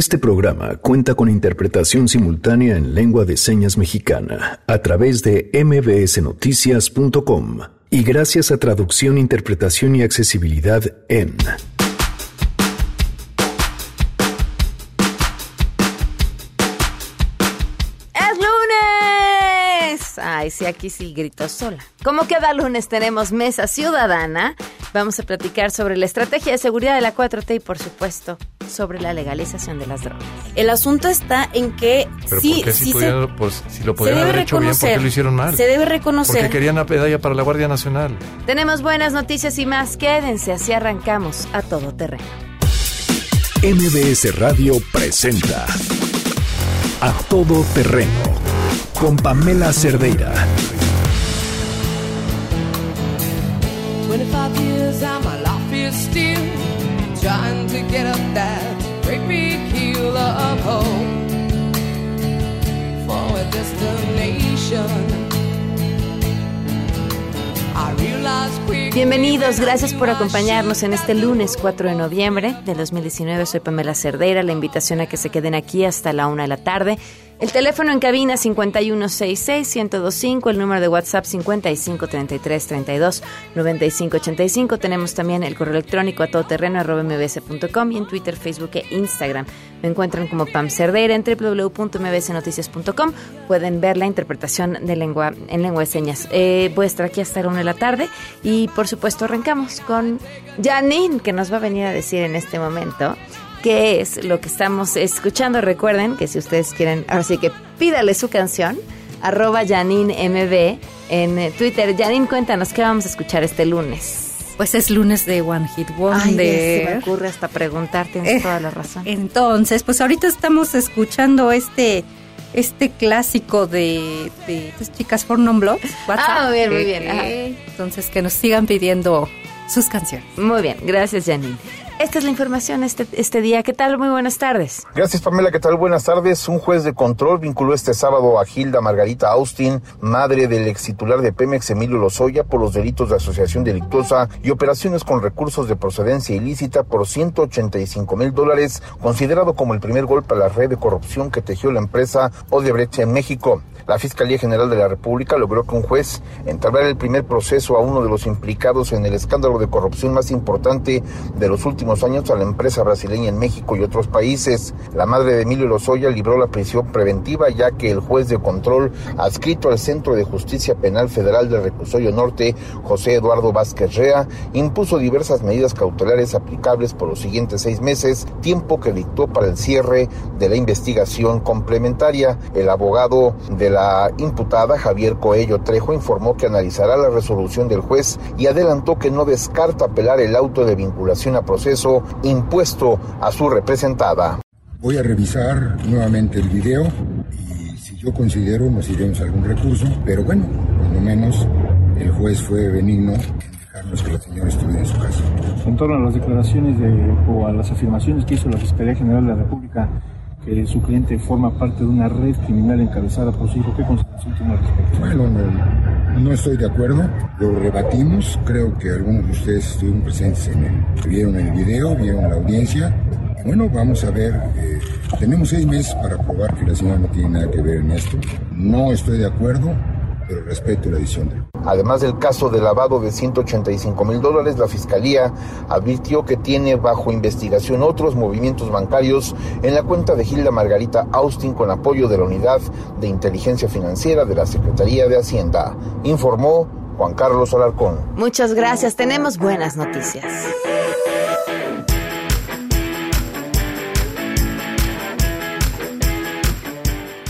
Este programa cuenta con interpretación simultánea en lengua de señas mexicana a través de mbsnoticias.com y gracias a traducción, interpretación y accesibilidad en Ay, sí, aquí sí grito sola. Como cada lunes tenemos Mesa Ciudadana, vamos a platicar sobre la estrategia de seguridad de la 4T y, por supuesto, sobre la legalización de las drogas. El asunto está en que Pero sí, ¿por qué si, sí se, pues, si lo se podían haber hecho bien, ¿por qué lo hicieron mal? Se debe Porque reconocer. querían la medalla para la Guardia Nacional. Tenemos buenas noticias y más. Quédense, así arrancamos a todo terreno. MBS Radio presenta A Todo Terreno con Pamela Cerdeira. 25 years and my life is still trying to get up that great big hill of hope for a destination. I Bienvenidos, gracias por acompañarnos en este lunes 4 de noviembre de 2019. Soy Pamela Cerdeira, la invitación a que se queden aquí hasta la una de la tarde. El teléfono en cabina 5166-1025, el número de WhatsApp 5533329585. Tenemos también el correo electrónico a todoterreno.mbs.com y en Twitter, Facebook e Instagram. Me encuentran como Pam Cerdeira en www.mbsnoticias.com. Pueden ver la interpretación de lengua en lengua de señas. Eh, voy aquí hasta la una de la tarde y por supuesto arrancamos con Janine que nos va a venir a decir en este momento qué es lo que estamos escuchando. Recuerden que si ustedes quieren, ahora sí que pídale su canción, arroba Janine MB en eh, Twitter. Janine, cuéntanos qué vamos a escuchar este lunes. Pues es lunes de One Hit Wonder. se me ocurre hasta preguntar, tienes Eh, toda la razón. Entonces, pues ahorita estamos escuchando este este clásico de, de estas chicas for non blogs. Ah, muy bien, muy bien, ajá. eh, Entonces, que nos sigan pidiendo sus canciones. Muy bien, gracias Janine. Esta es la información este, este día. ¿Qué tal? Muy buenas tardes. Gracias Pamela, ¿qué tal? Buenas tardes. Un juez de control vinculó este sábado a Gilda Margarita Austin, madre del ex titular de Pemex Emilio Lozoya, por los delitos de asociación delictuosa y operaciones con recursos de procedencia ilícita por 185 mil dólares, considerado como el primer golpe a la red de corrupción que tejió la empresa Odebrecht en México. La Fiscalía General de la República logró que un juez entablara el primer proceso a uno de los implicados en el escándalo de corrupción más importante de los últimos años a la empresa brasileña en México y otros países. La madre de Emilio Lozoya libró la prisión preventiva ya que el juez de control adscrito al Centro de Justicia Penal Federal del Reclusorio Norte, José Eduardo Vázquez Rea, impuso diversas medidas cautelares aplicables por los siguientes seis meses, tiempo que dictó para el cierre de la investigación complementaria. El abogado de la imputada, Javier Coello Trejo, informó que analizará la resolución del juez y adelantó que no descarta apelar el auto de vinculación a proceso impuesto a su representada. Voy a revisar nuevamente el video y si yo considero nos iremos a algún recurso, pero bueno, cuando menos el juez fue benigno en dejarnos que la señora estuviera en su casa. en torno a las declaraciones de, o a las afirmaciones que hizo la Fiscalía General de la República que su cliente forma parte de una red criminal encabezada por su hijo. ¿Qué consideración tiene al respecto? Bueno, no, no estoy de acuerdo, lo rebatimos, creo que algunos de ustedes estuvieron presentes en el, vieron el video, vieron la audiencia. Bueno, vamos a ver, eh, tenemos seis meses para probar que la señora no tiene nada que ver en esto. No estoy de acuerdo, pero respeto la decisión Además del caso de lavado de 185 mil dólares, la Fiscalía advirtió que tiene bajo investigación otros movimientos bancarios en la cuenta de Gilda Margarita Austin con apoyo de la Unidad de Inteligencia Financiera de la Secretaría de Hacienda, informó Juan Carlos Alarcón. Muchas gracias. Tenemos buenas noticias.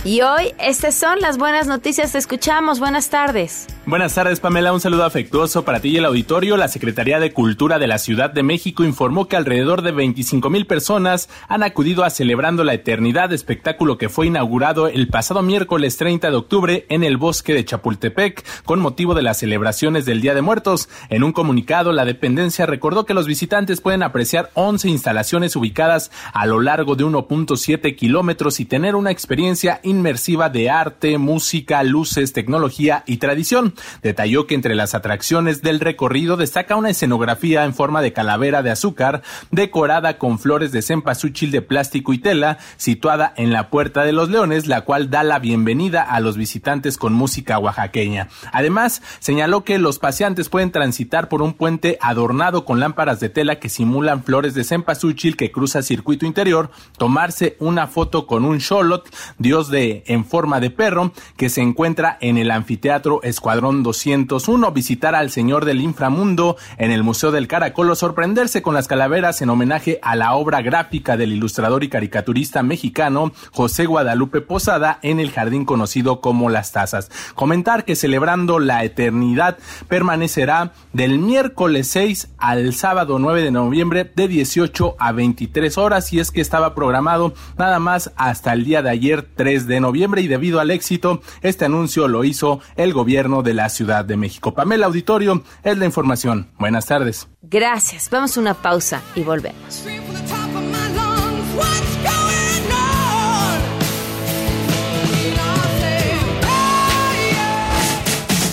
Y hoy, estas son las buenas noticias. Te escuchamos. Buenas tardes. Buenas tardes, Pamela. Un saludo afectuoso para ti y el auditorio. La Secretaría de Cultura de la Ciudad de México informó que alrededor de 25 mil personas han acudido a Celebrando la Eternidad, espectáculo que fue inaugurado el pasado miércoles 30 de octubre en el bosque de Chapultepec con motivo de las celebraciones del Día de Muertos. En un comunicado, la dependencia recordó que los visitantes pueden apreciar 11 instalaciones ubicadas a lo largo de 1.7 kilómetros y tener una experiencia inmersiva de arte, música, luces, tecnología y tradición. Detalló que entre las atracciones del recorrido destaca una escenografía en forma de calavera de azúcar, decorada con flores de cempasúchil de plástico y tela, situada en la Puerta de los Leones, la cual da la bienvenida a los visitantes con música oaxaqueña. Además, señaló que los paseantes pueden transitar por un puente adornado con lámparas de tela que simulan flores de cempasúchil que cruza circuito interior, tomarse una foto con un xolot, dios de en forma de perro, que se encuentra en el anfiteatro Escuadrón 201, visitar al Señor del Inframundo en el Museo del Caracol o sorprenderse con las calaveras en homenaje a la obra gráfica del ilustrador y caricaturista mexicano José Guadalupe Posada en el jardín conocido como Las Tazas. Comentar que celebrando la eternidad permanecerá del miércoles 6 al sábado 9 de noviembre de 18 a 23 horas y es que estaba programado nada más hasta el día de ayer 3 de noviembre y debido al éxito este anuncio lo hizo el gobierno de la Ciudad de México. Pamela Auditorio es la información. Buenas tardes. Gracias. Vamos a una pausa y volvemos.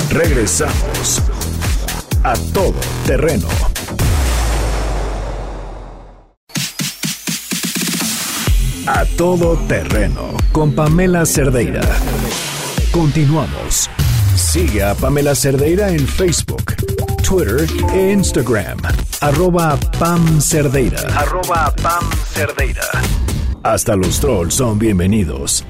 Regresamos a todo terreno. A todo terreno con Pamela Cerdeira. Continuamos. Sigue a Pamela Cerdeira en Facebook, Twitter e Instagram. Arroba Pam Cerdeira. Arroba Pam Cerdeira. Hasta los trolls son bienvenidos.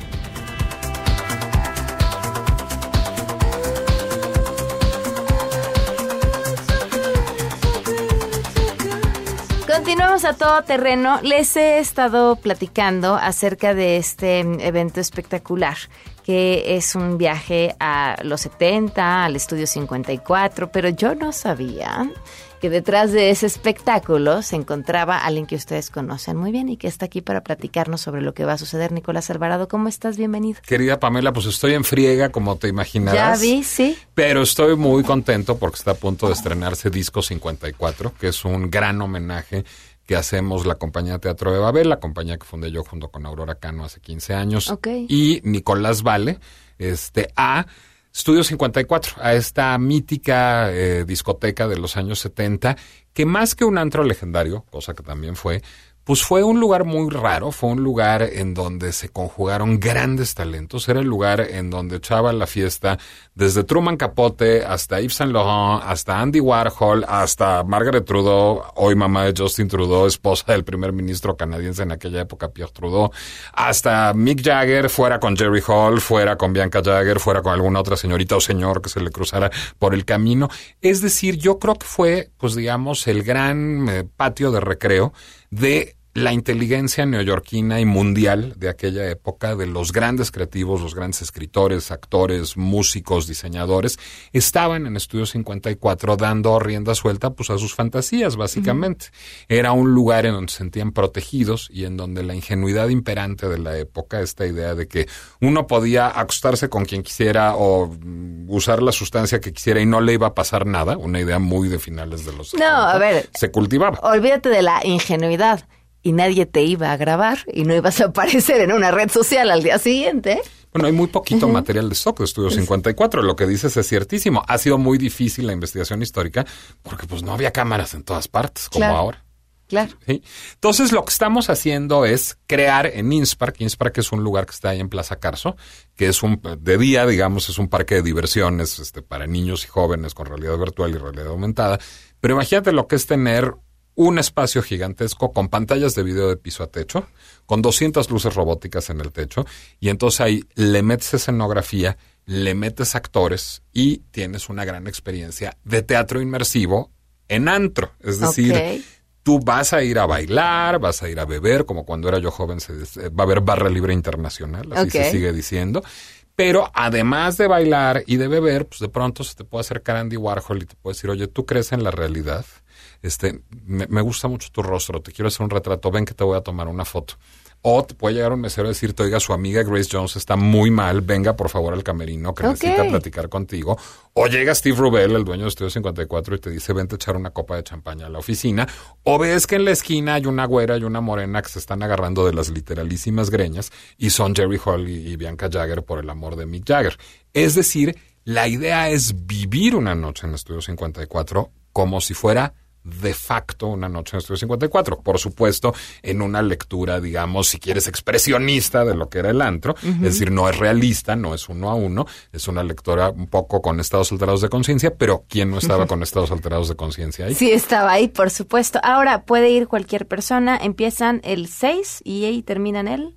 A todo terreno. Les he estado platicando acerca de este evento espectacular, que es un viaje a los 70, al estudio 54, pero yo no sabía que detrás de ese espectáculo se encontraba alguien que ustedes conocen muy bien y que está aquí para platicarnos sobre lo que va a suceder. Nicolás Alvarado, ¿cómo estás? Bienvenido. Querida Pamela, pues estoy en friega, como te imaginarás. Ya vi, sí. Pero estoy muy contento porque está a punto de estrenarse Disco 54, que es un gran homenaje que hacemos la compañía Teatro de Babel, la compañía que fundé yo junto con Aurora Cano hace 15 años, y Nicolás Vale, este, a Estudio 54, a esta mítica eh, discoteca de los años 70, que más que un antro legendario, cosa que también fue, pues fue un lugar muy raro, fue un lugar en donde se conjugaron grandes talentos, era el lugar en donde echaba la fiesta desde Truman Capote hasta Yves Saint Laurent, hasta Andy Warhol, hasta Margaret Trudeau, hoy mamá de Justin Trudeau, esposa del primer ministro canadiense en aquella época, Pierre Trudeau, hasta Mick Jagger, fuera con Jerry Hall, fuera con Bianca Jagger, fuera con alguna otra señorita o señor que se le cruzara por el camino. Es decir, yo creo que fue, pues digamos, el gran eh, patio de recreo de la inteligencia neoyorquina y mundial de aquella época, de los grandes creativos, los grandes escritores, actores, músicos, diseñadores, estaban en Estudio 54 dando rienda suelta pues a sus fantasías, básicamente. Era un lugar en donde se sentían protegidos y en donde la ingenuidad imperante de la época, esta idea de que uno podía acostarse con quien quisiera o usar la sustancia que quisiera y no le iba a pasar nada, una idea muy de finales de los No, a ver. se cultivaba. Olvídate de la ingenuidad. Y nadie te iba a grabar y no ibas a aparecer en una red social al día siguiente. Bueno, hay muy poquito material de stock de Estudio 54. Lo que dices es ciertísimo. Ha sido muy difícil la investigación histórica porque pues no había cámaras en todas partes como Claro. ahora. Claro. ¿sí? Entonces lo que estamos haciendo es crear en Inspark, Inspark es un lugar que está ahí en Plaza Carso, que es un de día, digamos, es un parque de diversiones este, para niños y jóvenes con realidad virtual y realidad aumentada. Pero imagínate lo que es tener un espacio gigantesco con pantallas de video de piso a techo, con 200 luces robóticas en el techo, y entonces ahí le metes escenografía, le metes actores y tienes una gran experiencia de teatro inmersivo en antro. Es decir, tú vas a ir a bailar, vas a ir a beber, como cuando era yo joven, se, dice- va a haber barra libre internacional, así se sigue diciendo. Pero además de bailar y de beber, pues de pronto se te puede acercar Andy Warhol y te puede decir, oye, ¿tú crees en la realidad? Este, me, me gusta mucho tu rostro, te quiero hacer un retrato, ven que te voy a tomar una foto. O te puede llegar un mesero a decirte, oiga, su amiga Grace Jones está muy mal, venga por favor al camerino que necesita platicar contigo. O llega Steve Rubel, el dueño de Estudio 54, y te dice, vente a echar una copa de champaña a la oficina. O ves que en la esquina hay una güera y una morena que se están agarrando de las literalísimas greñas y son Jerry Hall y, y Bianca Jagger por el amor de Mick Jagger. Es decir, La idea es vivir una noche en Estudio 54 como si fuera de facto una noche en Estudio 54. Por supuesto, en una lectura, digamos, si quieres, expresionista de lo que era el antro. Es decir, no es realista, no es uno a uno. Es una lectura un poco con estados alterados de conciencia, pero ¿quién no estaba con estados alterados de conciencia ahí? Sí, estaba ahí, por supuesto. Ahora puede ir cualquier persona. Empiezan el 6 y ahí terminan el...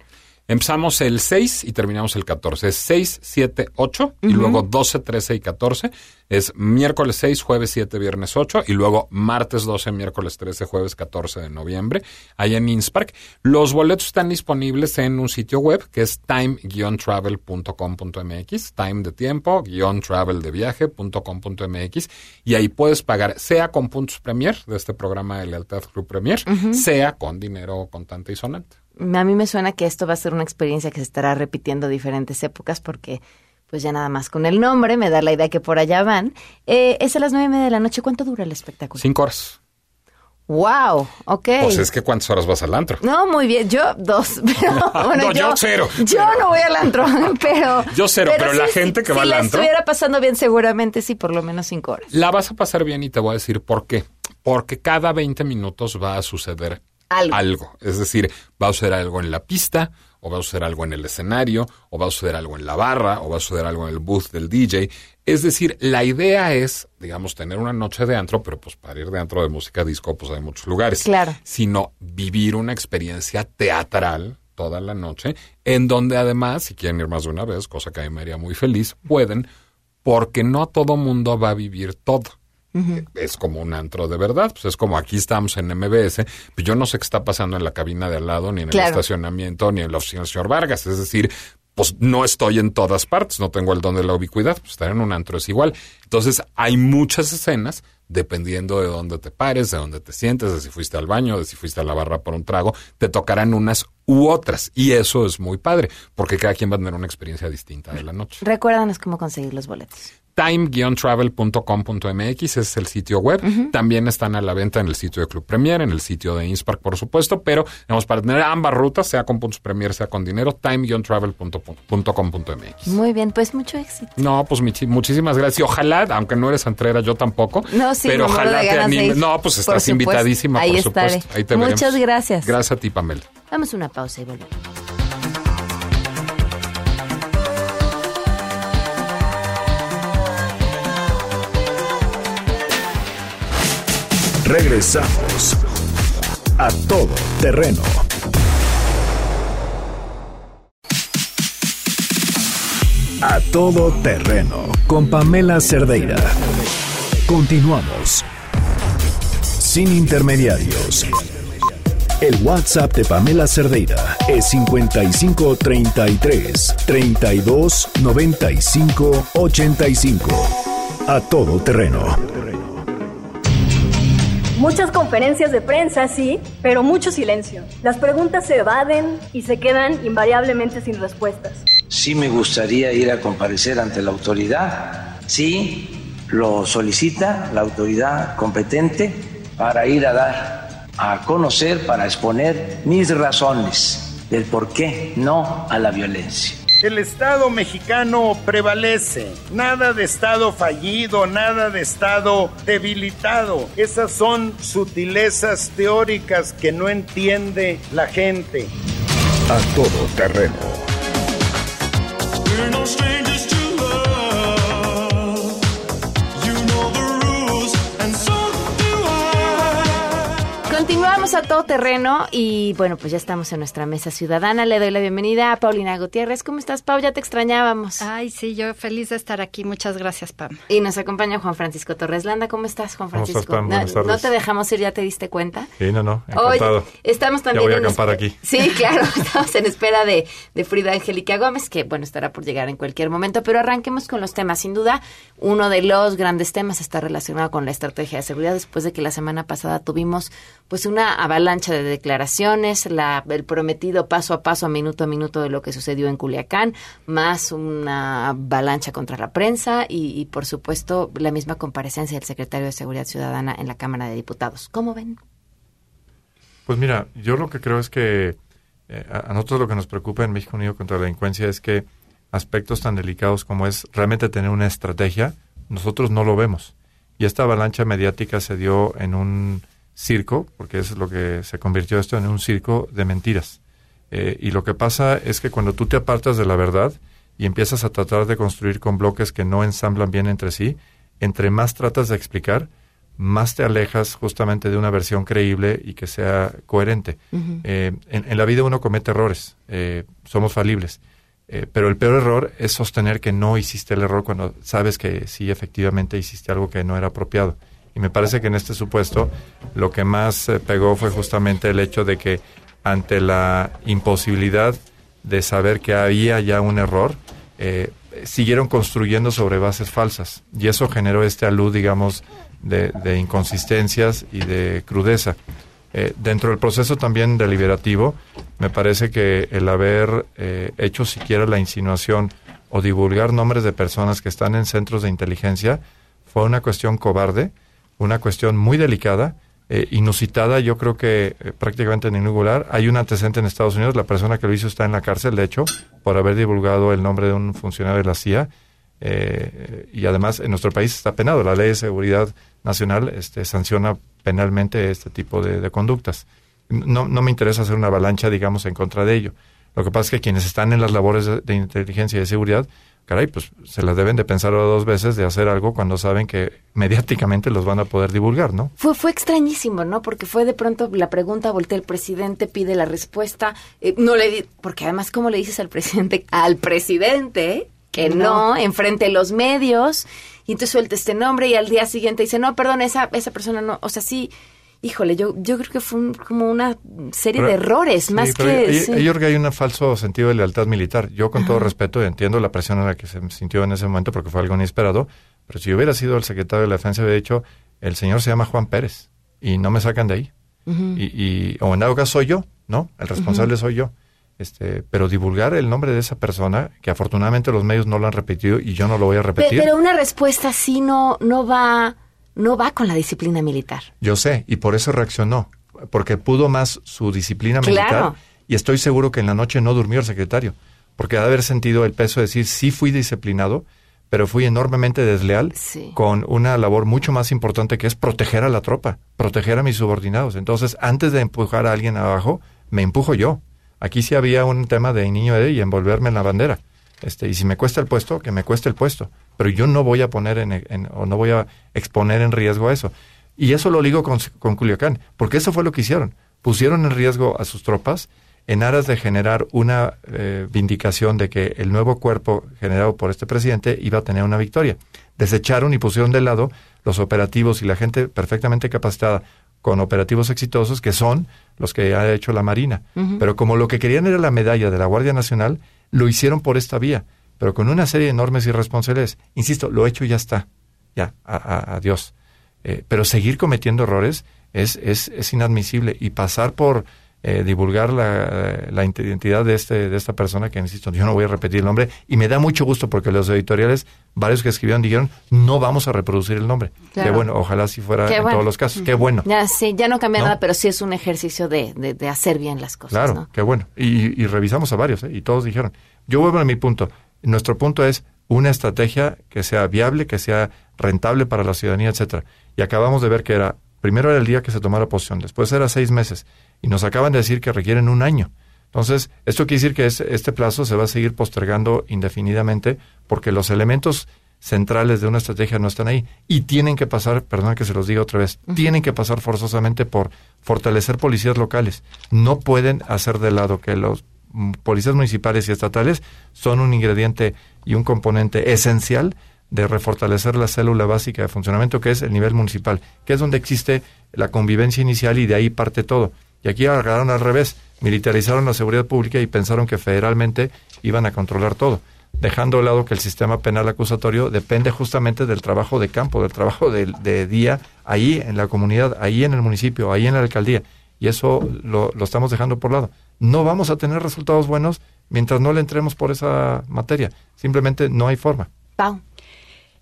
Empezamos el 6 y terminamos el 14. Es 6, 7, 8 y luego 12, 13 y 14. Es miércoles 6, jueves 7, viernes 8 y luego martes 12, miércoles 13, jueves 14 de noviembre, allá en Inspark. Los boletos están disponibles en un sitio web que es time-travel.com.mx, time de tiempo, guion travel de viaje.com.mx y ahí puedes pagar sea con puntos Premier de este programa de Lealtad Club Premier, sea con dinero contante y sonante. A mí me suena que esto va a ser una experiencia que se estará repitiendo diferentes épocas porque pues ya nada más con el nombre me da la idea que por allá van. Eh, es a las nueve y media de la noche. ¿Cuánto dura el espectáculo? Cinco horas. Wow, ok. Pues es que ¿cuántas horas vas al antro? No, muy bien. Yo dos. Pero, bueno, No, yo cero. Yo no voy al antro, pero... Yo cero, pero la gente que va si al antro- estuviera pasando bien, seguramente sí, por lo menos cinco horas. La vas a pasar bien y te voy a decir por qué. Porque cada 20 minutos va a suceder Algo. Es decir, va a suceder algo en la pista, o va a suceder algo en el escenario, o va a suceder algo en la barra, o va a suceder algo en el booth del DJ. Es decir, la idea es, digamos, tener una noche de antro, pero pues para ir de antro de música disco, pues hay muchos lugares. Claro. Sino vivir una experiencia teatral toda la noche, en donde además, si quieren ir más de una vez, cosa que a mí me haría muy feliz, pueden, porque no todo mundo va a vivir todo. Es como un antro de verdad, pues es como aquí estamos en MBS, pues yo no sé qué está pasando en la cabina de al lado, ni en Claro. el estacionamiento, ni en la oficina del señor Vargas, es decir, pues no estoy en todas partes, no tengo el don de la ubicuidad, pues estar en un antro es igual. Entonces hay muchas escenas, dependiendo de dónde te pares, de dónde te sientes, de si fuiste al baño, de si fuiste a la barra por un trago, te tocarán unas u otras. Y eso es muy padre, porque cada quien va a tener una experiencia distinta de la noche. Recuérdanos cómo conseguir los boletos. time-travel.com.mx es el sitio web. También están a la venta en el sitio de Club Premier, en el sitio de Inspark, por supuesto, pero digamos, para tener ambas rutas, sea con puntos Premier, sea con dinero, time-travel.com.mx. Muy bien, pues mucho éxito. No, pues muchísimas gracias. Y ojalá, aunque no eres antrera, yo tampoco. No, sí, pero me ojalá de te animes. No, pues estás invitadísima, Ahí por estaré. supuesto. Ahí te Muchas veremos. gracias. Gracias a ti, Pamela. Vamos a una pausa y volvemos. Regresamos a todo terreno. A todo terreno con Pamela Cerdeira. Continuamos. Sin intermediarios. El WhatsApp de Pamela Cerdeira es 55 33 32 95 85. A todo terreno. Muchas conferencias de prensa, sí, pero mucho silencio. Las preguntas se evaden y se quedan invariablemente sin respuestas. Sí me gustaría ir a comparecer ante la autoridad, sí lo solicita la autoridad competente para ir a dar a conocer, para exponer mis razones del por qué no a la violencia. El Estado mexicano prevalece. Nada de Estado fallido, nada de Estado debilitado. Esas son sutilezas teóricas que no entiende la gente. A todo terreno. Continuamos a todo terreno y bueno, pues ya estamos en nuestra mesa ciudadana. Le doy la bienvenida a Paulina Gutiérrez. ¿Cómo estás, Pau? Ya te extrañábamos. Ay, sí, yo feliz de estar aquí. Muchas gracias, Pam. Y nos acompaña Juan Francisco Torres Landa. ¿Cómo estás, Juan ¿Cómo Francisco? estás, Pam? No- Buenas no, tardes. te dejamos ir, ya te diste cuenta. Sí, no, no, encantado. Oye, estamos también Ya voy a en acampar aquí. Sí, claro, estamos en espera de, de Frida Angélica Gómez, que bueno, estará por llegar en cualquier momento, pero arranquemos con los temas. Sin duda, uno de los grandes temas está relacionado con la estrategia de seguridad, después de que la semana pasada tuvimos pues una avalancha de declaraciones, la, el prometido paso a paso, minuto a minuto de lo que sucedió en Culiacán, más una avalancha contra la prensa y, por supuesto la misma comparecencia del secretario de Seguridad Ciudadana en la Cámara de Diputados. ¿Cómo ven? Pues mira, yo lo que creo es que eh, a nosotros lo que nos preocupa en México Unido contra la Delincuencia es que aspectos tan delicados como es realmente tener una estrategia, nosotros no lo vemos. Y esta avalancha mediática se dio en un circo, porque es lo que se convirtió esto en un circo de mentiras. Eh, y lo que pasa es que cuando tú te apartas de la verdad y empiezas a tratar de construir con bloques que no ensamblan bien entre sí, entre más tratas de explicar, más te alejas justamente de una versión creíble y que sea coherente. Eh, en, la vida uno comete errores, eh, somos falibles, pero el peor error es sostener que no hiciste el error cuando sabes que sí efectivamente hiciste algo que no era apropiado. Me parece que en este supuesto lo que más pegó fue justamente el hecho de que ante la imposibilidad de saber que había ya un error, siguieron construyendo sobre bases falsas. Y eso generó este alud, digamos, de, inconsistencias y de crudeza. Eh, dentro del proceso también deliberativo, me parece que el haber eh, hecho siquiera la insinuación o divulgar nombres de personas que están en centros de inteligencia fue una cuestión cobarde, una cuestión muy delicada, eh, inusitada, yo creo que prácticamente en ningún lugar. Hay un antecedente en Estados Unidos, la persona que lo hizo está en la cárcel, de hecho, por haber divulgado el nombre de un funcionario de la CIA. y además en nuestro país está penado. La ley de seguridad nacional este, sanciona penalmente este tipo de, conductas. No, no, me interesa hacer una avalancha, digamos, en contra de ello. Lo que pasa es que quienes están en las labores de, inteligencia y de seguridad, caray, pues se las deben de pensar dos veces de hacer algo cuando saben que mediáticamente los van a poder divulgar, ¿no? Fue, fue extrañísimo, ¿no? Porque fue de pronto la pregunta, voltea el presidente, pide la respuesta, eh, no le porque además, ¿cómo le dices al presidente? Al presidente, que no, no enfrente de los medios y entonces suelta este nombre y al día siguiente dice, no, perdón, esa, esa persona no, o sea, sí, híjole, yo, yo creo que fue como una serie de errores, más que... Yo, creo que hay un falso sentido de lealtad militar. Yo con todo respeto entiendo la presión en la que se sintió en ese momento porque fue algo inesperado, pero si yo hubiera sido el secretario de la defensa, hubiera dicho, el señor se llama Juan Pérez y no me sacan de ahí. y, y, o en dado caso soy yo, ¿no? El responsable soy yo. Este, pero divulgar el nombre de esa persona, que afortunadamente los medios no lo han repetido y yo no lo voy a repetir. Pero una respuesta así no, no va, no va con la disciplina militar. Yo sé, y por eso reaccionó, porque pudo más su disciplina militar y estoy seguro que en la noche no durmió el secretario, porque ha de haber sentido el peso de decir sí fui disciplinado, pero fui enormemente desleal con una labor mucho más importante que es proteger a la tropa, proteger a mis subordinados. Entonces, antes de empujar a alguien abajo, me empujo yo Aquí sí había un tema de niño de y envolverme en la bandera. Este, y si me cuesta el puesto, que me cueste el puesto. Pero yo no voy a poner en, o no voy a exponer en riesgo eso. Y eso lo ligo con, con Culiacán, porque eso fue lo que hicieron. Pusieron en riesgo a sus tropas en aras de generar una eh, vindicación de que el nuevo cuerpo generado por este presidente iba a tener una victoria. Desecharon y pusieron de lado los operativos y la gente perfectamente capacitada con operativos exitosos que son los que ha hecho la Marina. Pero como lo que querían era la medalla de la Guardia Nacional, lo hicieron por esta vía, pero con una serie de enormes irresponsabilidades. Insisto, lo hecho ya está, ya, adiós. Eh, pero seguir cometiendo errores es, es, es inadmisible y pasar por eh, divulgar la, la, identidad de, este, de esta persona, que insisto, yo no voy a repetir el nombre, y me da mucho gusto porque los editoriales, varios que escribieron, dijeron, no vamos a reproducir el nombre. Qué bueno, ojalá si fuera en todos los casos, qué bueno. Ya, sí, ya no cambia nada, pero sí es un ejercicio de, de, hacer bien las cosas. Claro, qué bueno. Y, revisamos a varios, ¿eh? y todos dijeron, yo vuelvo a mi punto, nuestro punto es una estrategia que sea viable, que sea rentable para la ciudadanía, etcétera. Y acabamos de ver que era, primero era el día que se tomara posición, después era seis meses, y nos acaban de decir que requieren un año. Entonces, esto quiere decir que este plazo se va a seguir postergando indefinidamente porque los elementos centrales de una estrategia no están ahí y tienen que pasar, perdón que se los diga otra vez, tienen que pasar forzosamente por fortalecer policías locales. No pueden hacer de lado que los policías municipales y estatales son un ingrediente y un componente esencial de refortalecer la célula básica de funcionamiento que es el nivel municipal, que es donde existe la convivencia inicial y de ahí parte todo. Y aquí agarraron al revés, militarizaron la seguridad pública y pensaron que federalmente iban a controlar todo, dejando de lado que el sistema penal acusatorio depende justamente del trabajo de campo, del trabajo de, día ahí en la comunidad, ahí en el municipio, ahí en la alcaldía. Y eso lo, lo estamos dejando por lado. No vamos a tener resultados buenos mientras no le entremos por esa materia. Simplemente no hay forma. Pau.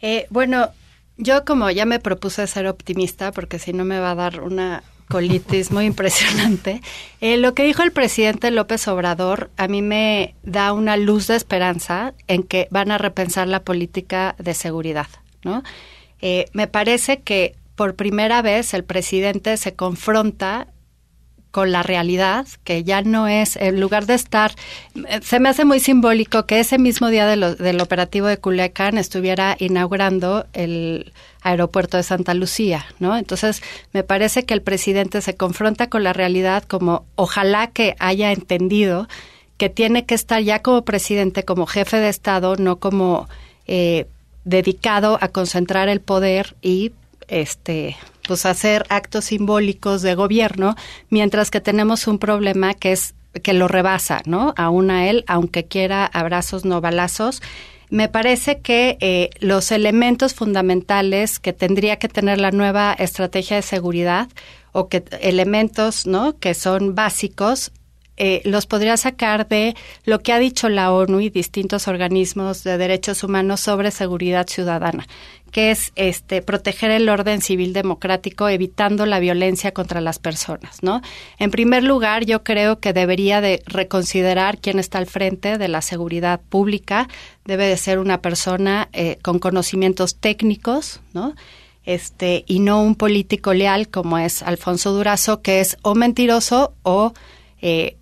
Eh, bueno, yo como ya me propuse ser optimista, porque si no me va a dar una colitis muy impresionante. Eh, lo que dijo el presidente López Obrador a mí me da una luz de esperanza en que van a repensar la política de seguridad, ¿no? Eh, me parece que por primera vez el presidente se confronta con la realidad, que ya no es, en lugar de estar, se me hace muy simbólico que ese mismo día de del operativo de Culiacán estuviera inaugurando el aeropuerto de Santa Lucía, ¿no? Entonces, me parece que el presidente se confronta con la realidad como ojalá que haya entendido que tiene que estar ya como presidente, como jefe de Estado, no como eh, dedicado a concentrar el poder y este pues hacer actos simbólicos de gobierno, mientras que tenemos un problema que es que lo rebasa, ¿no? Aún a él, aunque quiera abrazos no balazos. Me parece que eh, los elementos fundamentales que tendría que tener la nueva estrategia de seguridad o que elementos, ¿no? Que son básicos eh, los podría sacar de lo que ha dicho la ONU y distintos organismos de derechos humanos sobre seguridad ciudadana, que es este proteger el orden civil democrático evitando la violencia contra las personas, ¿no? En primer lugar, yo creo que debería de reconsiderar quién está al frente de la seguridad pública, debe de ser una persona eh, con conocimientos técnicos, ¿no? Este, y no un político leal como es Alfonso Durazo, que es o mentiroso o eh,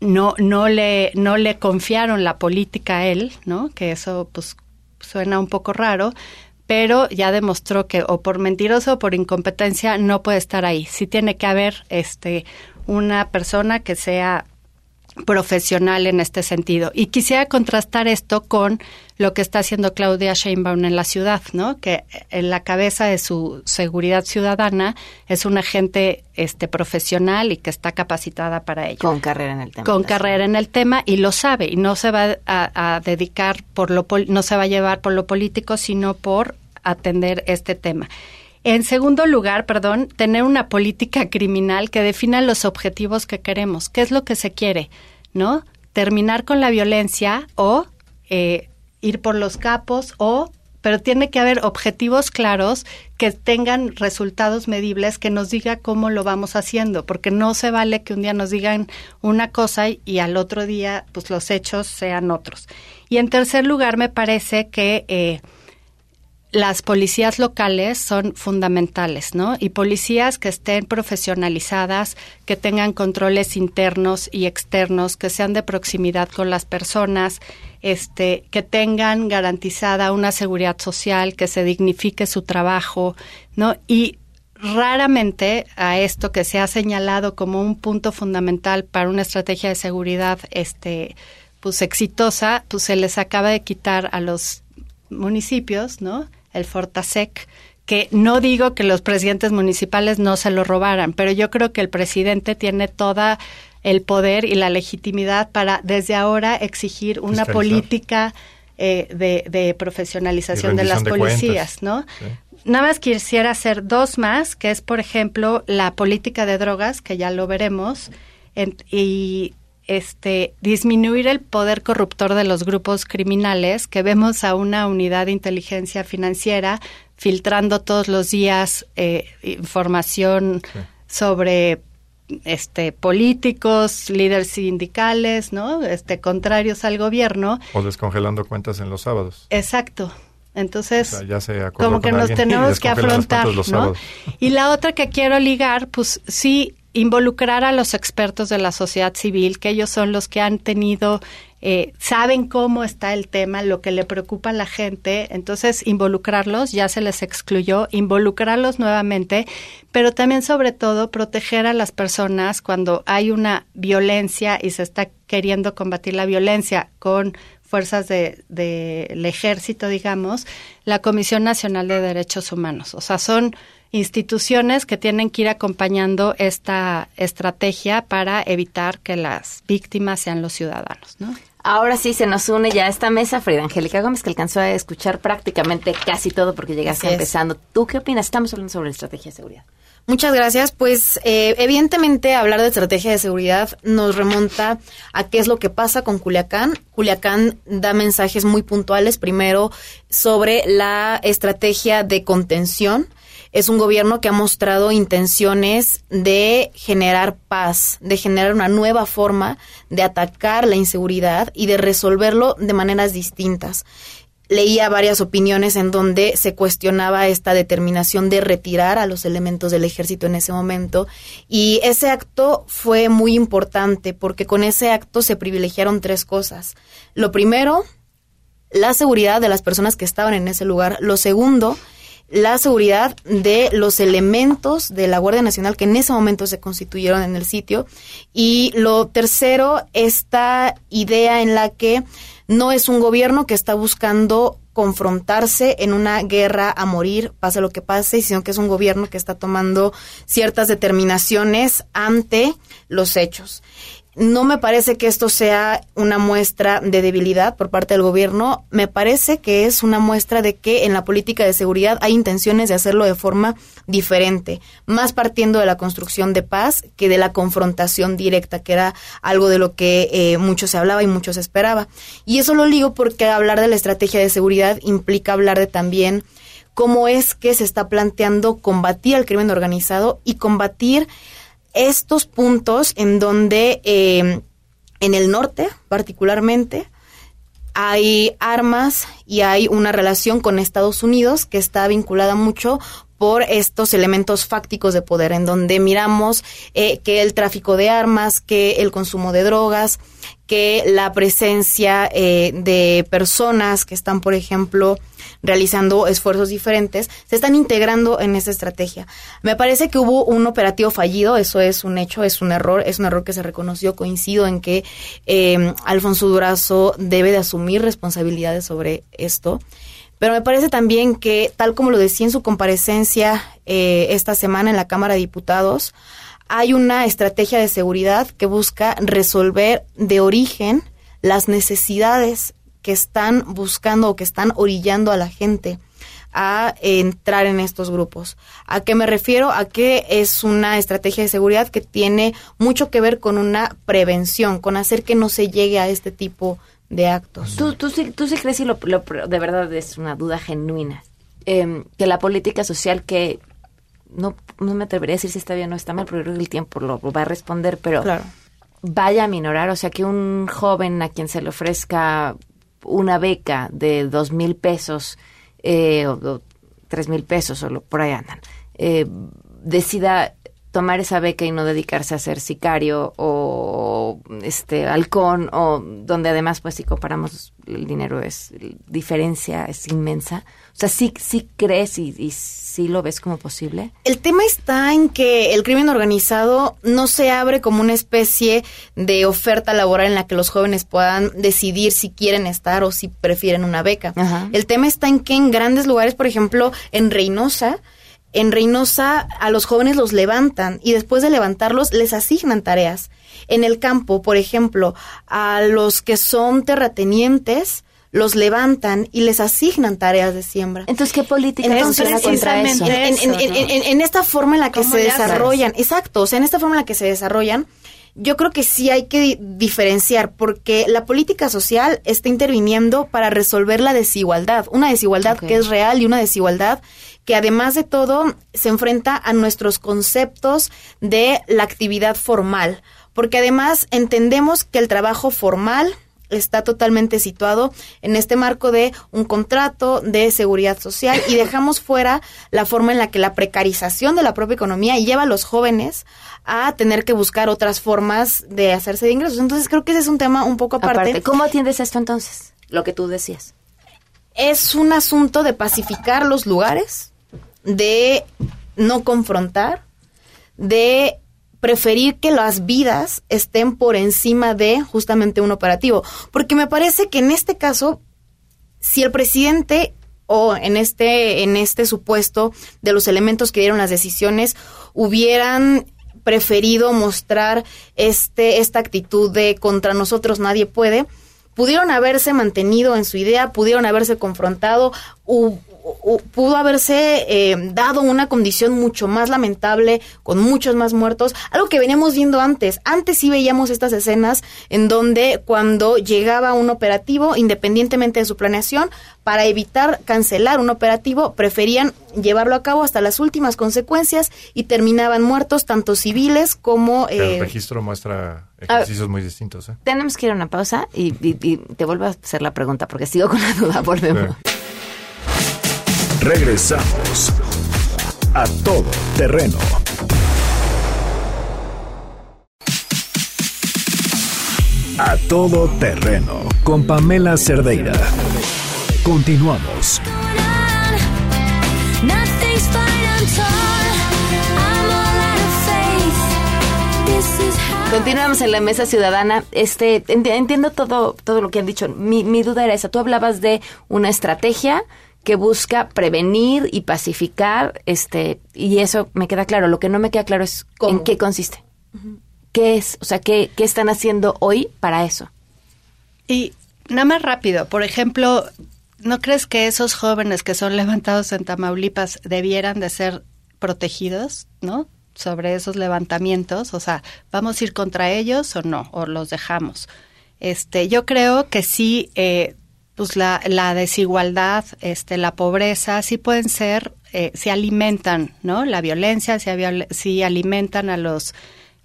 no, no, le, no le confiaron la política a él, ¿no? Que eso pues suena un poco raro, pero ya demostró que o por mentiroso o por incompetencia no puede estar ahí. Sí tiene que haber este una persona que sea profesional en este sentido. Y quisiera contrastar esto con lo que está haciendo Claudia Sheinbaum en la ciudad, ¿no? Que en la cabeza de su seguridad ciudadana es una agente este profesional y que está capacitada para ello. Con carrera en el tema. Con carrera en el tema y lo sabe y no se va a, a dedicar por lo no se va a llevar por lo político, sino por atender este tema. En segundo lugar, perdón, tener una política criminal que defina los objetivos que queremos. ¿Qué es lo que se quiere? ¿No? Terminar con la violencia o eh, ir por los capos o pero tiene que haber objetivos claros que tengan resultados medibles que nos diga cómo lo vamos haciendo, porque no se vale que un día nos digan una cosa y, al otro día pues los hechos sean otros. Y en tercer lugar, me parece que eh, las policías locales son fundamentales, ¿no? Y policías que estén profesionalizadas, que tengan controles internos y externos, que sean de proximidad con las personas, este, que tengan garantizada una seguridad social, que se dignifique su trabajo, ¿no? Y raramente a esto que se ha señalado como un punto fundamental para una estrategia de seguridad, este, pues exitosa, pues se les acaba de quitar a los municipios, ¿no? El Fortasec, que no digo que los presidentes municipales no se lo robaran, pero yo creo que el presidente tiene toda el poder y la legitimidad para desde ahora exigir una Fiscalizar. política eh, de, de profesionalización de las de policías, cuentas. ¿no? Nada más quisiera hacer dos más, que es, por ejemplo, la política de drogas, que ya lo veremos, en- y este disminuir el poder corruptor de los grupos criminales, que vemos a una unidad de inteligencia financiera filtrando todos los días eh, información sobre este políticos, líderes sindicales, ¿no? Este contrarios al gobierno. O descongelando cuentas en los sábados. Exacto. Entonces, O sea, ya se como que nos tenemos que afrontar, cuentas los ¿no? sábados. Y la otra que quiero ligar, pues sí, involucrar a los expertos de la sociedad civil, que ellos son los que han tenido, eh, saben cómo está el tema, lo que le preocupa a la gente, entonces involucrarlos, ya se les excluyó, involucrarlos nuevamente, pero también sobre todo proteger a las personas cuando hay una violencia y se está queriendo combatir la violencia con fuerzas del de, ejército, digamos, la Comisión Nacional de Derechos Humanos. O sea, son instituciones que tienen que ir acompañando esta estrategia para evitar que las víctimas sean los ciudadanos, ¿no? Ahora sí se nos une ya a esta mesa Frida Angélica Gómez, que alcanzó a escuchar prácticamente casi todo porque llegaste Así es. empezando. ¿Tú qué opinas? Estamos hablando sobre la estrategia de seguridad. Muchas gracias. Pues eh, evidentemente hablar de estrategia de seguridad nos remonta a qué es lo que pasa con Culiacán. Culiacán da mensajes muy puntuales, primero sobre la estrategia de contención. Es un gobierno que ha mostrado intenciones de generar paz, de generar una nueva forma de atacar la inseguridad y de resolverlo de maneras distintas leía varias opiniones en donde se cuestionaba esta determinación de retirar a los elementos del ejército en ese momento y ese acto fue muy importante porque con ese acto se privilegiaron tres cosas. Lo primero, la seguridad de las personas que estaban en ese lugar. Lo segundo, la seguridad de los elementos de la Guardia Nacional que en ese momento se constituyeron en el sitio. Y lo tercero, esta idea en la que no es un gobierno que está buscando confrontarse en una guerra a morir, pase lo que pase, sino que es un gobierno que está tomando ciertas determinaciones ante los hechos. No me parece que esto sea una muestra de debilidad por parte del gobierno, me parece que es una muestra de que en la política de seguridad hay intenciones de hacerlo de forma diferente, más partiendo de la construcción de paz que de la confrontación directa, que era algo de lo que eh, mucho se hablaba y mucho se esperaba. Y eso lo digo porque hablar de la estrategia de seguridad implica hablar de también cómo es que se está planteando combatir al crimen organizado y combatir estos puntos en donde eh, en el norte particularmente hay armas y hay una relación con Estados Unidos que está vinculada mucho por estos elementos fácticos de poder, en donde miramos eh, que el tráfico de armas, que el consumo de drogas, que la presencia eh, de personas que están, por ejemplo, realizando esfuerzos diferentes, se están integrando en esa estrategia. Me parece que hubo un operativo fallido, eso es un hecho, es un error, es un error que se reconoció, coincido en que eh, Alfonso Durazo debe de asumir responsabilidades sobre esto. Pero me parece también que, tal como lo decía en su comparecencia eh, esta semana en la Cámara de Diputados, hay una estrategia de seguridad que busca resolver de origen las necesidades que están buscando o que están orillando a la gente a entrar en estos grupos. ¿A qué me refiero? A que es una estrategia de seguridad que tiene mucho que ver con una prevención, con hacer que no se llegue a este tipo de actos. ¿Tú, tú, sí, tú sí crees y lo, de verdad es una duda genuina em, que la política social que no, no me atrevería a decir si está bien o está mal, porque creo que el tiempo lo, va a responder, pero vaya a minorar, o sea, que un joven a quien se le ofrezca una beca de dos mil pesos eh, o, tres mil pesos, o por ahí andan, eh, decida tomar esa beca y no dedicarse a ser sicario o este halcón o donde además pues si comparamos el dinero es diferencia es inmensa. O sea sí sí crees y, y sí lo ves como posible. El tema está en que el crimen organizado no se abre como una especie de oferta laboral en la que los jóvenes puedan decidir si quieren estar o si prefieren una beca. El tema está en que en grandes lugares por ejemplo en Reynosa en Reynosa a los jóvenes los levantan y después de levantarlos les asignan tareas. En el campo, por ejemplo, a los que son terratenientes los levantan y les asignan tareas de siembra. Entonces, ¿qué política Entonces, contra eso? En, esta forma en la que se desarrollan, exacto, o sea, en esta forma en la que se desarrollan, yo creo que sí hay que diferenciar porque la política social está interviniendo para resolver la desigualdad, una desigualdad que es real y una desigualdad que además de todo se enfrenta a nuestros conceptos de la actividad formal, porque además entendemos que el trabajo formal está totalmente situado en este marco de un contrato de seguridad social y dejamos fuera la forma en la que la precarización de la propia economía lleva a los jóvenes a tener que buscar otras formas de hacerse de ingresos. Entonces creo que ese es un tema un poco aparte. ¿Cómo atiendes esto entonces? Lo que tú decías. Es un asunto de pacificar los lugares, de no confrontar, de preferir que las vidas estén por encima de justamente un operativo. Porque me parece que en este caso, si el presidente o en este, en este supuesto de los elementos que dieron las decisiones hubieran preferido mostrar este, esta actitud de contra nosotros nadie puede, pudieron haberse mantenido en su idea, pudieron haberse confrontado, o- pudo haberse eh, dado una condición mucho más lamentable, con muchos más muertos, algo que veníamos viendo antes. Antes sí veíamos estas escenas en donde cuando llegaba un operativo, independientemente de su planeación, para evitar cancelar un operativo, preferían llevarlo a cabo hasta las últimas consecuencias y terminaban muertos tanto civiles como... El eh, registro muestra ejercicios muy distintos. ¿eh? Tenemos que ir a una pausa y, y- y te vuelvo a hacer la pregunta porque sigo con la duda. Volvemos. Regresamos a todo terreno. A todo terreno con Pamela Cerdeira. Continuamos. Continuamos en la mesa ciudadana. Este, enti- entiendo todo, todo lo que han dicho. Mi, mi duda era esa. Tú hablabas de una estrategia que busca prevenir y pacificar, este, y eso me queda claro. Lo que no me queda claro es en qué consiste. ¿Qué es? O sea, ¿qué, qué están haciendo hoy para eso? Y nada más rápido, por ejemplo, ¿no crees que esos jóvenes que son levantados en Tamaulipas debieran de ser protegidos, ¿no? Sobre esos levantamientos, o sea, ¿vamos a ir contra ellos o no? ¿O los dejamos? Este, yo creo que sí, eh, pues la, la desigualdad, este, la pobreza, sí pueden ser, eh, si alimentan, ¿no? La violencia, si alimentan a los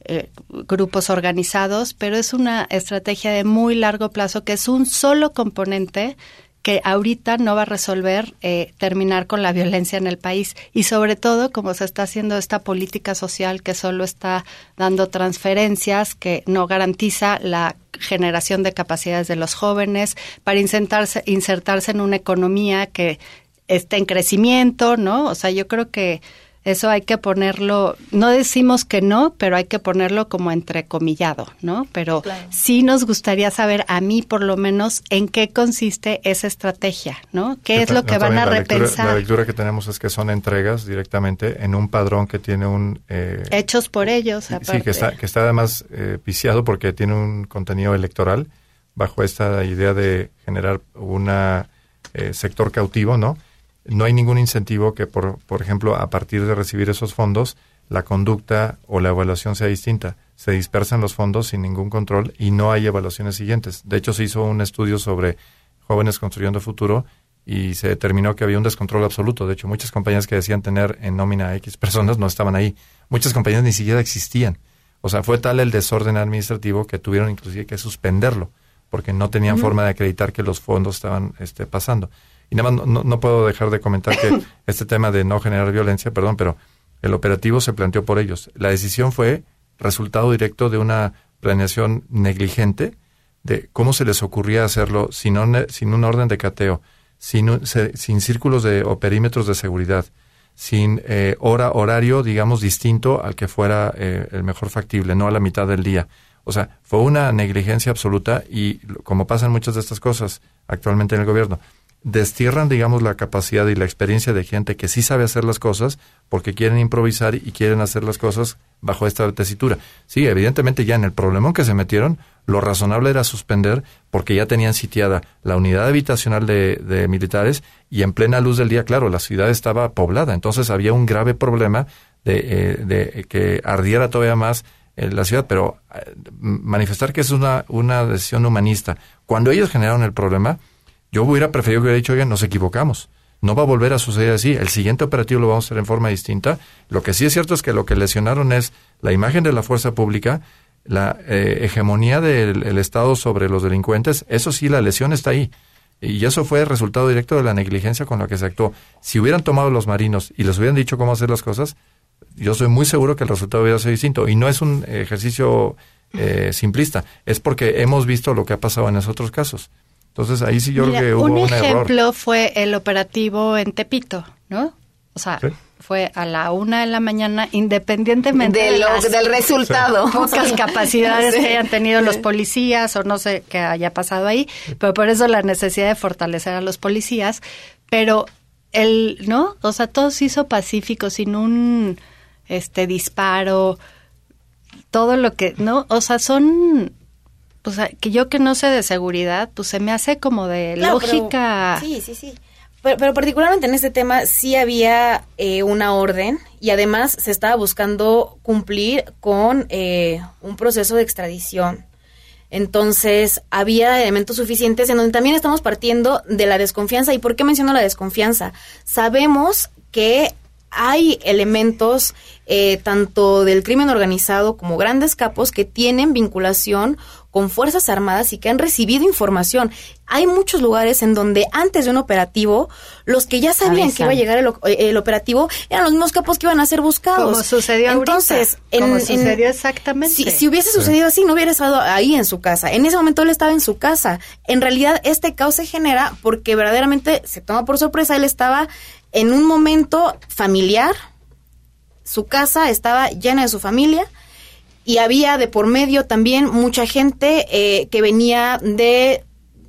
eh, grupos organizados, pero es una estrategia de muy largo plazo que es un solo componente que ahorita no va a resolver eh, terminar con la violencia en el país y sobre todo como se está haciendo esta política social que solo está dando transferencias que no garantiza la generación de capacidades de los jóvenes para insertarse, insertarse en una economía que esté en crecimiento, ¿no? O sea, yo creo que eso hay que ponerlo, no decimos que no, pero hay que ponerlo como entrecomillado, ¿no? Pero Claro. sí nos gustaría saber, a mí por lo menos, en qué consiste esa estrategia, ¿no? ¿Qué es lo que no, van a también la lectura- repensar? la lectura que tenemos es que son entregas directamente en un padrón que tiene un... eh, Hechos por ellos, Sí, aparte. que está, que está además eh, viciado porque tiene un contenido electoral bajo esta idea de generar un sector cautivo, ¿no? No hay ningún incentivo que, por, por ejemplo, a partir de recibir esos fondos, la conducta o la evaluación sea distinta. Se dispersan los fondos sin ningún control y no hay evaluaciones siguientes. De hecho, se hizo un estudio sobre jóvenes construyendo futuro y se determinó que había un descontrol absoluto. De hecho, muchas compañías que decían tener en nómina a X personas no estaban ahí. Muchas compañías ni siquiera existían. O sea, fue tal el desorden administrativo que tuvieron inclusive que suspenderlo, porque no tenían forma de acreditar que los fondos estaban este, pasando. Y nada más, no, puedo dejar de comentar que este tema de no generar violencia, perdón, pero el operativo se planteó por ellos. La decisión fue resultado directo de una planeación negligente de cómo se les ocurría hacerlo sin, un- sin un orden de cateo, sin, un- se- sin círculos de, o perímetros de seguridad, sin eh, hora, horario, digamos, distinto al que fuera eh, el mejor factible, no a la mitad del día. O sea, fue una negligencia absoluta y como pasan muchas de estas cosas actualmente en el gobierno, destierran, digamos, la capacidad y la experiencia de gente que sí sabe hacer las cosas porque quieren improvisar y quieren hacer las cosas bajo esta tesitura. Sí, evidentemente ya en el problemón que se metieron, lo razonable era suspender porque ya tenían sitiada la unidad habitacional de, de militares y en plena luz del día, claro, la ciudad estaba poblada, entonces había un grave problema de, eh, que ardiera todavía más eh, la ciudad, pero eh, manifestar que es una, una decisión humanista. Cuando ellos generaron el problema, yo hubiera preferido que hubiera dicho, oigan, nos equivocamos. No va a volver a suceder así. El siguiente operativo lo vamos a hacer en forma distinta. Lo que sí es cierto es que lo que lesionaron es la imagen de la fuerza pública, la eh, hegemonía del el Estado sobre los delincuentes. Eso sí, la lesión está ahí. Y eso fue el resultado directo de la negligencia con la que se actuó. Si hubieran tomado los marinos y les hubieran dicho cómo hacer las cosas, yo soy muy seguro que el resultado hubiera sido distinto. Y no es un ejercicio eh, simplista, es porque hemos visto lo que ha pasado en esos otros casos. Entonces ahí sí yo Mira, creo que hubo un un, error. ejemplo fue el operativo en Tepito, ¿no? O sea, Sí. fue a la una de la mañana, independientemente De lo- del resultado. pocas capacidades Sí. que hayan tenido los policías o no sé qué haya pasado ahí, pero por eso la necesidad de fortalecer a los policías. Pero el, ¿no? O sea, todo se hizo pacífico, sin un este disparo, todo lo que, ¿no? O sea, son pues a- que yo que no sé de seguridad, pues se me hace como de Claro, pero- lógica. sí, sí, sí. Pero, pero particularmente en este tema sí había eh, una orden y además se estaba buscando cumplir con eh, un proceso de extradición. Entonces, había elementos suficientes en donde también estamos partiendo de la desconfianza. ¿Y por qué menciono la desconfianza? Sabemos que hay elementos eh, tanto del crimen organizado como grandes capos que tienen vinculación con Fuerzas Armadas y que han recibido información. Hay muchos lugares en donde antes de un operativo, los que ya sabían que iba a llegar el, o- el operativo eran los mismos capos que iban a ser buscados. Como sucedió Entonces, ahorita, como sucedió exactamente. Si, si hubiese sucedido así, no hubiera estado ahí en su casa. En ese momento él estaba en su casa. En realidad, este caos se genera porque verdaderamente se toma por sorpresa. Él estaba en un momento familiar. Su casa estaba llena de su familia y había de por medio también mucha gente eh, que venía de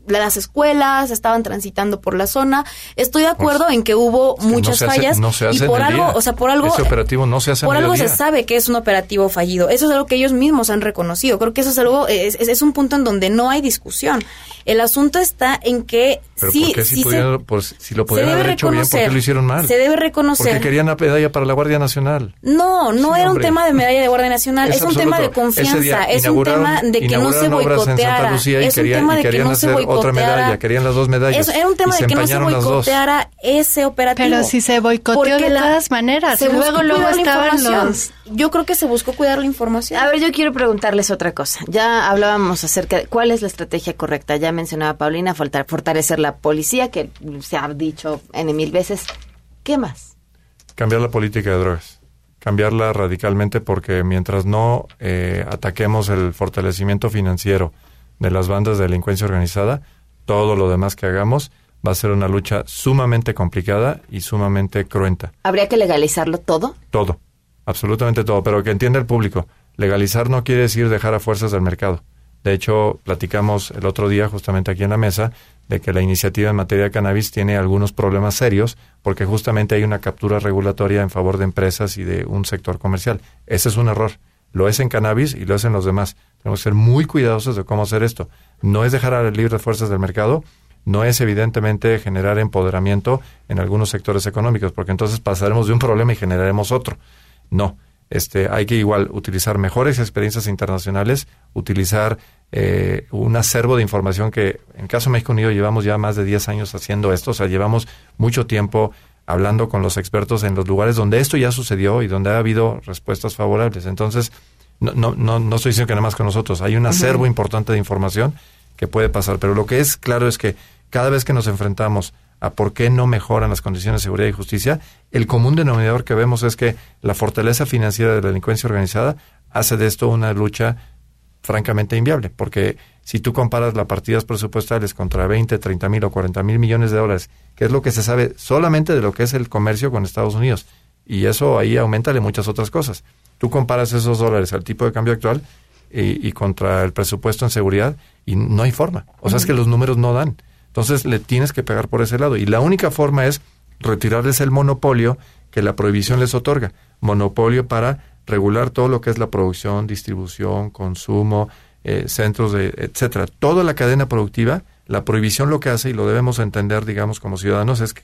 las escuelas, estaban transitando por la zona. Estoy de acuerdo en que hubo Pues, que muchas hace- fallas no se hace y por algo, día. o sea, por algo Ese operativo no se hace por algo se sabe que es un operativo fallido. Eso es algo que ellos mismos han reconocido. Creo que eso es algo es, es- es un punto en donde no hay discusión. El asunto está en que Pero sí, ¿por qué si, sí se- pudieron- por- si lo se podían debe haber hecho bien, ¿por qué reconocer. lo hicieron mal? Se debe reconocer. Porque querían la medalla para la Guardia Nacional. No, no Sí, era un tema de medalla de Guardia Nacional, Es es, un tema de confianza, día es un tema de que no se boicoteara, es un querían- tema de que no se otra boicoteara. medalla, querían las dos medallas. Eso, era un tema de se que no se boicoteara ese operativo. Pero si se boicoteó Porque de todas maneras. se Luego, luego estaban los... Yo creo que se buscó cuidar la información. A ver, yo quiero preguntarles otra cosa. Ya hablábamos acerca de cuál es la estrategia correcta. Ya mencionaba Paulina, fortalecer la policía, que se ha dicho N mil veces. ¿Qué más? Cambiar la política de drogas. Cambiarla radicalmente porque mientras no eh, ataquemos el fortalecimiento financiero de las bandas de delincuencia organizada, todo lo demás que hagamos va a ser una lucha sumamente complicada y sumamente cruenta. ¿Habría que legalizarlo todo? Todo, absolutamente todo, pero que entienda el público. Legalizar no quiere decir dejar a fuerzas del mercado. De hecho, platicamos el otro día justamente aquí en la mesa de que la iniciativa en materia de cannabis tiene algunos problemas serios porque justamente hay una captura regulatoria en favor de empresas y de un sector comercial. Ese es un error. Lo es en cannabis y lo es en los demás. Tenemos que ser muy cuidadosos de cómo hacer esto. No es dejar a libres fuerzas del mercado, no es evidentemente generar empoderamiento en algunos sectores económicos, porque entonces pasaremos de un problema y generaremos otro. No, este, hay que igual utilizar mejores experiencias internacionales, utilizar eh, un acervo de información que en caso de México Unido llevamos ya más de 10 años haciendo esto, o sea, llevamos mucho tiempo hablando con los expertos en los lugares donde esto ya sucedió y donde ha habido respuestas favorables. Entonces, no, no, no, no estoy diciendo que nada más con nosotros, hay un acervo importante de información que puede pasar, pero lo que es claro es que cada vez que nos enfrentamos a por qué no mejoran las condiciones de seguridad y justicia, el común denominador que vemos es que la fortaleza financiera de la delincuencia organizada hace de esto una lucha francamente inviable, porque si tú comparas las partidas presupuestales contra 20, 30 mil o 40 mil millones de dólares, que es lo que se sabe solamente de lo que es el comercio con Estados Unidos, y eso ahí aumenta de muchas otras cosas. Tú comparas esos dólares al tipo de cambio actual y, y contra el presupuesto en seguridad y no hay forma. O sea, es que los números no dan. Entonces le tienes que pegar por ese lado. Y la única forma es retirarles el monopolio que la prohibición les otorga. Monopolio para regular todo lo que es la producción, distribución, consumo, eh, centros de, etcétera. Toda la cadena productiva, la prohibición lo que hace, y lo debemos entender, digamos, como ciudadanos, es que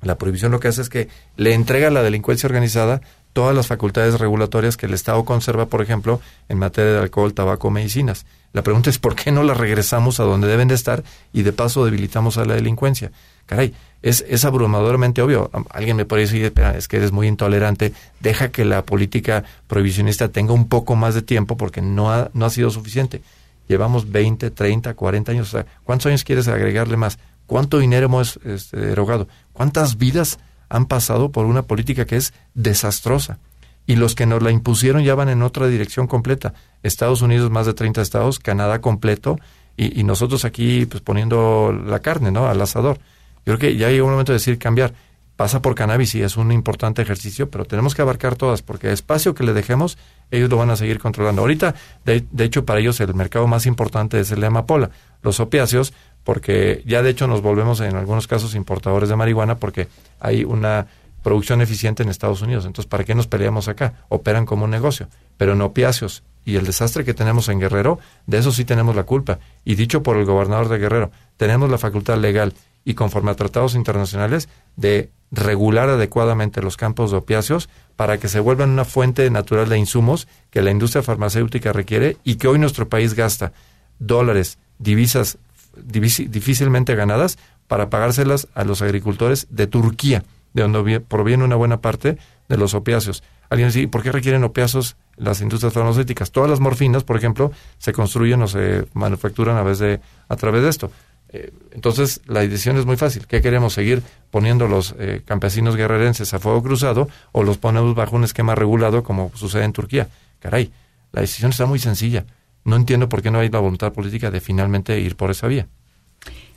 la prohibición lo que hace es que le entrega a la delincuencia organizada todas las facultades regulatorias que el Estado conserva, por ejemplo, en materia de alcohol, tabaco, medicinas. La pregunta es por qué no las regresamos a donde deben de estar y de paso debilitamos a la delincuencia. Caray, es, abrumadoramente obvio. Alguien me puede decir, "Espera, es que eres muy intolerante, deja que la política prohibicionista tenga un poco más de tiempo porque no ha, no ha sido suficiente. Llevamos 20, 30, 40 años. O sea, ¿Cuántos años quieres agregarle más? ¿Cuánto dinero hemos este, derogado? ¿Cuántas vidas han pasado por una política que es desastrosa? Y los que nos la impusieron ya van en otra dirección completa. Estados Unidos, más de 30 estados, Canadá completo, y, nosotros aquí pues poniendo la carne, ¿no? Al asador. Yo creo que ya llegó un momento de decir cambiar. Pasa por cannabis y es un importante ejercicio, pero tenemos que abarcar todas, porque el espacio que le dejemos, ellos lo van a seguir controlando. Ahorita, de, de hecho, para ellos el mercado más importante es el de amapola, los opiáceos, porque ya de hecho nos volvemos en algunos casos importadores de marihuana, porque hay una producción eficiente en Estados Unidos. Entonces, ¿para qué nos peleamos acá? Operan como un negocio. Pero en opiáceos y el desastre que tenemos en Guerrero, de eso sí tenemos la culpa. Y dicho por el gobernador de Guerrero, tenemos la facultad legal y conforme a tratados internacionales de regular adecuadamente los campos de opiáceos para que se vuelvan una fuente natural de insumos que la industria farmacéutica requiere y que hoy nuestro país gasta dólares, divisas difícilmente ganadas para pagárselas a los agricultores de Turquía, de donde vi- proviene una buena parte de los opiáceos. Alguien dice, ¿y por qué requieren opiáceos las industrias farmacéuticas? Todas las morfinas, por ejemplo, se construyen o se manufacturan a, vez de, a través de esto. Eh, entonces, la decisión es muy fácil. ¿Qué queremos? ¿Seguir poniendo los eh, campesinos guerrerenses a fuego cruzado o los ponemos bajo un esquema regulado como sucede en Turquía? Caray, la decisión está muy sencilla. No entiendo por qué no hay la voluntad política de finalmente ir por esa vía.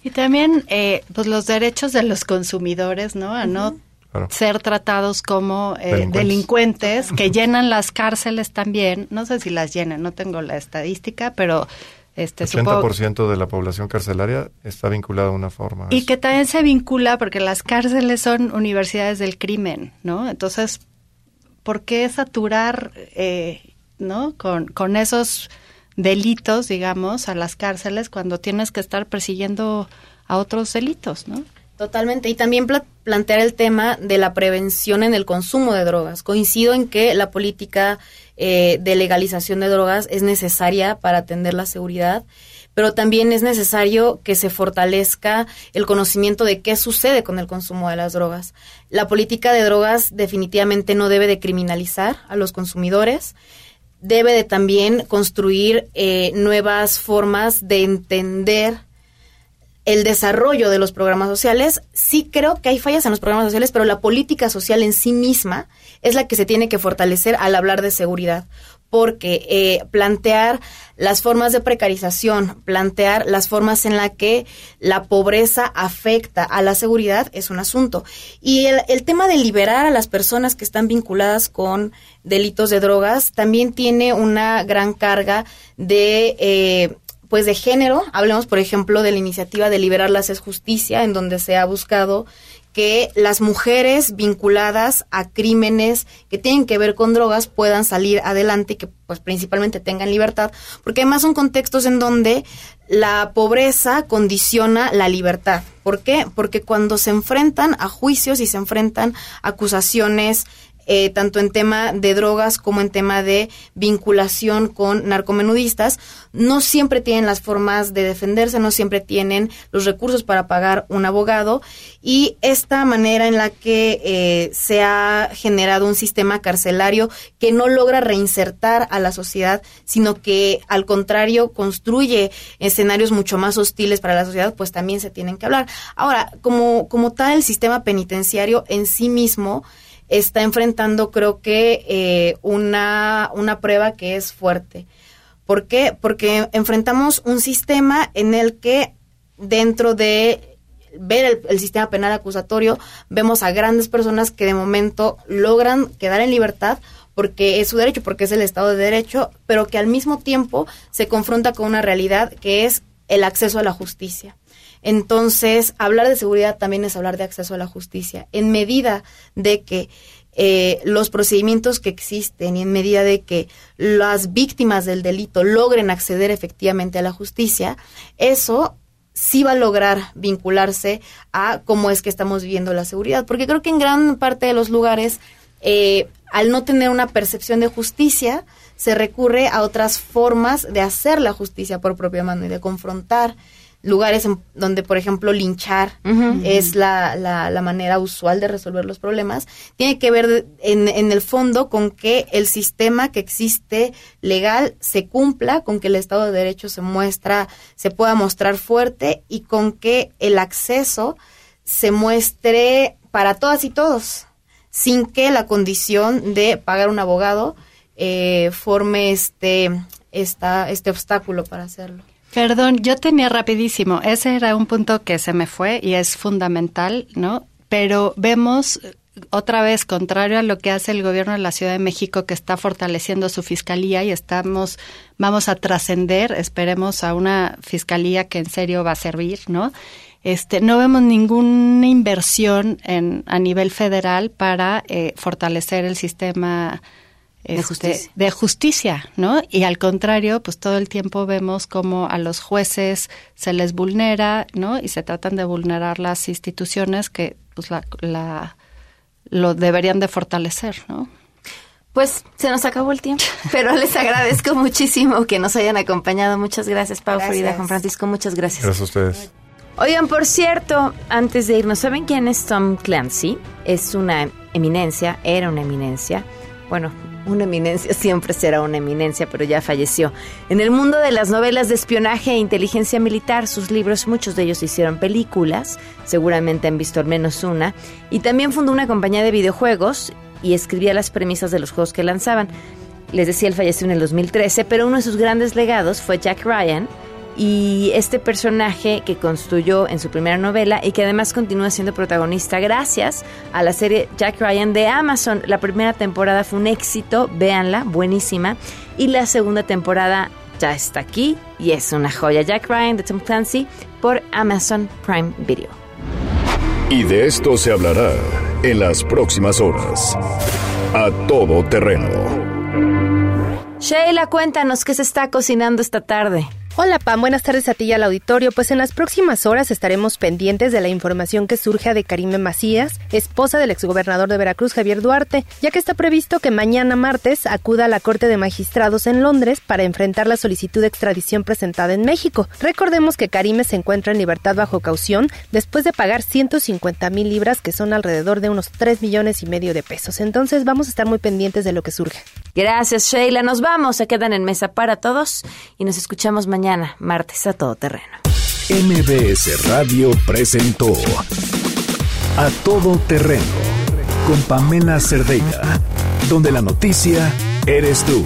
Y también, eh, pues los derechos de los consumidores, ¿no? A no Claro. ser tratados como eh, Delincuentes. delincuentes. que llenan las cárceles también. No sé si las llenan, no tengo la estadística, pero este supongo 80% de la población carcelaria está vinculada de una forma. a y que también se vincula porque las cárceles son universidades del crimen, ¿no? Entonces, ¿por qué saturar, eh, ¿no? Con, con esos delitos, digamos, a las cárceles cuando tienes que estar persiguiendo a otros delitos, ¿no? Totalmente. Y también pla- plantear el tema de la prevención en el consumo de drogas. Coincido en que la política eh, de legalización de drogas es necesaria para atender la seguridad, pero también es necesario que se fortalezca el conocimiento de qué sucede con el consumo de las drogas. La política de drogas definitivamente no debe de criminalizar a los consumidores debe de también construir eh, nuevas formas de entender el desarrollo de los programas sociales. Sí creo que hay fallas en los programas sociales, pero la política social en sí misma es la que se tiene que fortalecer al hablar de seguridad. Porque eh, plantear las formas de precarización, plantear las formas en la que la pobreza afecta a la seguridad es un asunto. Y el, el tema de liberar a las personas que están vinculadas con delitos de drogas también tiene una gran carga de... Eh, pues de género, hablemos por ejemplo de la iniciativa de Liberarlas es Justicia, en donde se ha buscado que las mujeres vinculadas a crímenes que tienen que ver con drogas puedan salir adelante y que pues principalmente tengan libertad, porque además son contextos en donde la pobreza condiciona la libertad. ¿Por qué? Porque cuando se enfrentan a juicios y se enfrentan a acusaciones eh, tanto en tema de drogas como en tema de vinculación con narcomenudistas, no siempre tienen las formas de defenderse, no siempre tienen los recursos para pagar un abogado y esta manera en la que eh, se ha generado un sistema carcelario que no logra reinsertar a la sociedad, sino que al contrario construye escenarios mucho más hostiles para la sociedad, pues también se tienen que hablar. Ahora, como, como tal, el sistema penitenciario en sí mismo, está enfrentando creo que eh, una, una prueba que es fuerte. ¿Por qué? Porque enfrentamos un sistema en el que dentro de ver el, el, sistema penal acusatorio vemos a grandes personas que de momento logran quedar en libertad porque es su derecho, porque es el Estado de Derecho, pero que al mismo tiempo se confronta con una realidad que es el acceso a la justicia. Entonces, hablar de seguridad también es hablar de acceso a la justicia. En medida de que eh, los procedimientos que existen y en medida de que las víctimas del delito logren acceder efectivamente a la justicia, eso sí va a lograr vincularse a cómo es que estamos viviendo la seguridad. Porque creo que en gran parte de los lugares, eh, al no tener una percepción de justicia, se recurre a otras formas de hacer la justicia por propia mano y de confrontar lugares en donde, por ejemplo, linchar uh -huh. es la, la, la, manera usual de resolver los problemas, tiene que ver en, en, el fondo con que el sistema que existe legal se cumpla, con que el Estado de Derecho se muestra, se pueda mostrar fuerte y con que el acceso se muestre para todas y todos, sin que la condición de pagar un abogado eh, forme este, esta, este obstáculo para hacerlo. Perdón, yo tenía rapidísimo, ese era un punto que se me fue y es fundamental, ¿no? Pero vemos otra vez, contrario a lo que hace el gobierno de la Ciudad de México, que está fortaleciendo su fiscalía y estamos, vamos a trascender, esperemos, a una fiscalía que en serio va a servir, ¿no? Este, no vemos ninguna inversión en, a nivel federal para eh, fortalecer el sistema este, justicia. de justicia, ¿no? Y al contrario, pues todo el tiempo vemos como a los jueces se les vulnera, ¿no? Y se tratan de vulnerar las instituciones que pues la, la lo deberían de fortalecer, ¿no? Pues se nos acabó el tiempo, pero les agradezco muchísimo que nos hayan acompañado. Muchas gracias, Pau Gracias. Frida, Juan Francisco, muchas gracias. Gracias a ustedes. Oigan, por cierto, antes de irnos, ¿saben quién es Tom Clancy? Es una eminencia, era una eminencia. Bueno, una eminencia siempre será una eminencia, pero ya falleció. En el mundo de las novelas de espionaje e inteligencia militar, sus libros, muchos de ellos hicieron películas, seguramente han visto al menos una, y también fundó una compañía de videojuegos y escribía las premisas de los juegos que lanzaban. Les decía, él falleció en el 2013, pero uno de sus grandes legados fue Jack Ryan, y este personaje que construyó en su primera novela y que además continúa siendo protagonista gracias a la serie Jack Ryan de Amazon. La primera temporada fue un éxito, véanla, buenísima. Y la segunda temporada ya está aquí y es una joya. Jack Ryan de Tom Clancy por Amazon Prime Video. Y de esto se hablará en las próximas horas. A todo terreno. Sheila, cuéntanos qué se está cocinando esta tarde. Hola Pam, buenas tardes a ti y al auditorio. Pues en las próximas horas estaremos pendientes de la información que surge de Karime Macías, esposa del exgobernador de Veracruz Javier Duarte, ya que está previsto que mañana martes acuda a la Corte de Magistrados en Londres para enfrentar la solicitud de extradición presentada en México. Recordemos que Karime se encuentra en libertad bajo caución después de pagar 150 mil libras, que son alrededor de unos 3 millones y medio de pesos. Entonces vamos a estar muy pendientes de lo que surge. Gracias, Sheila. Nos vamos. Se quedan en mesa para todos y nos escuchamos martes, a todo terreno. MBS Radio presentó A Todo Terreno con Pamela Cerdeira, donde la noticia eres tú.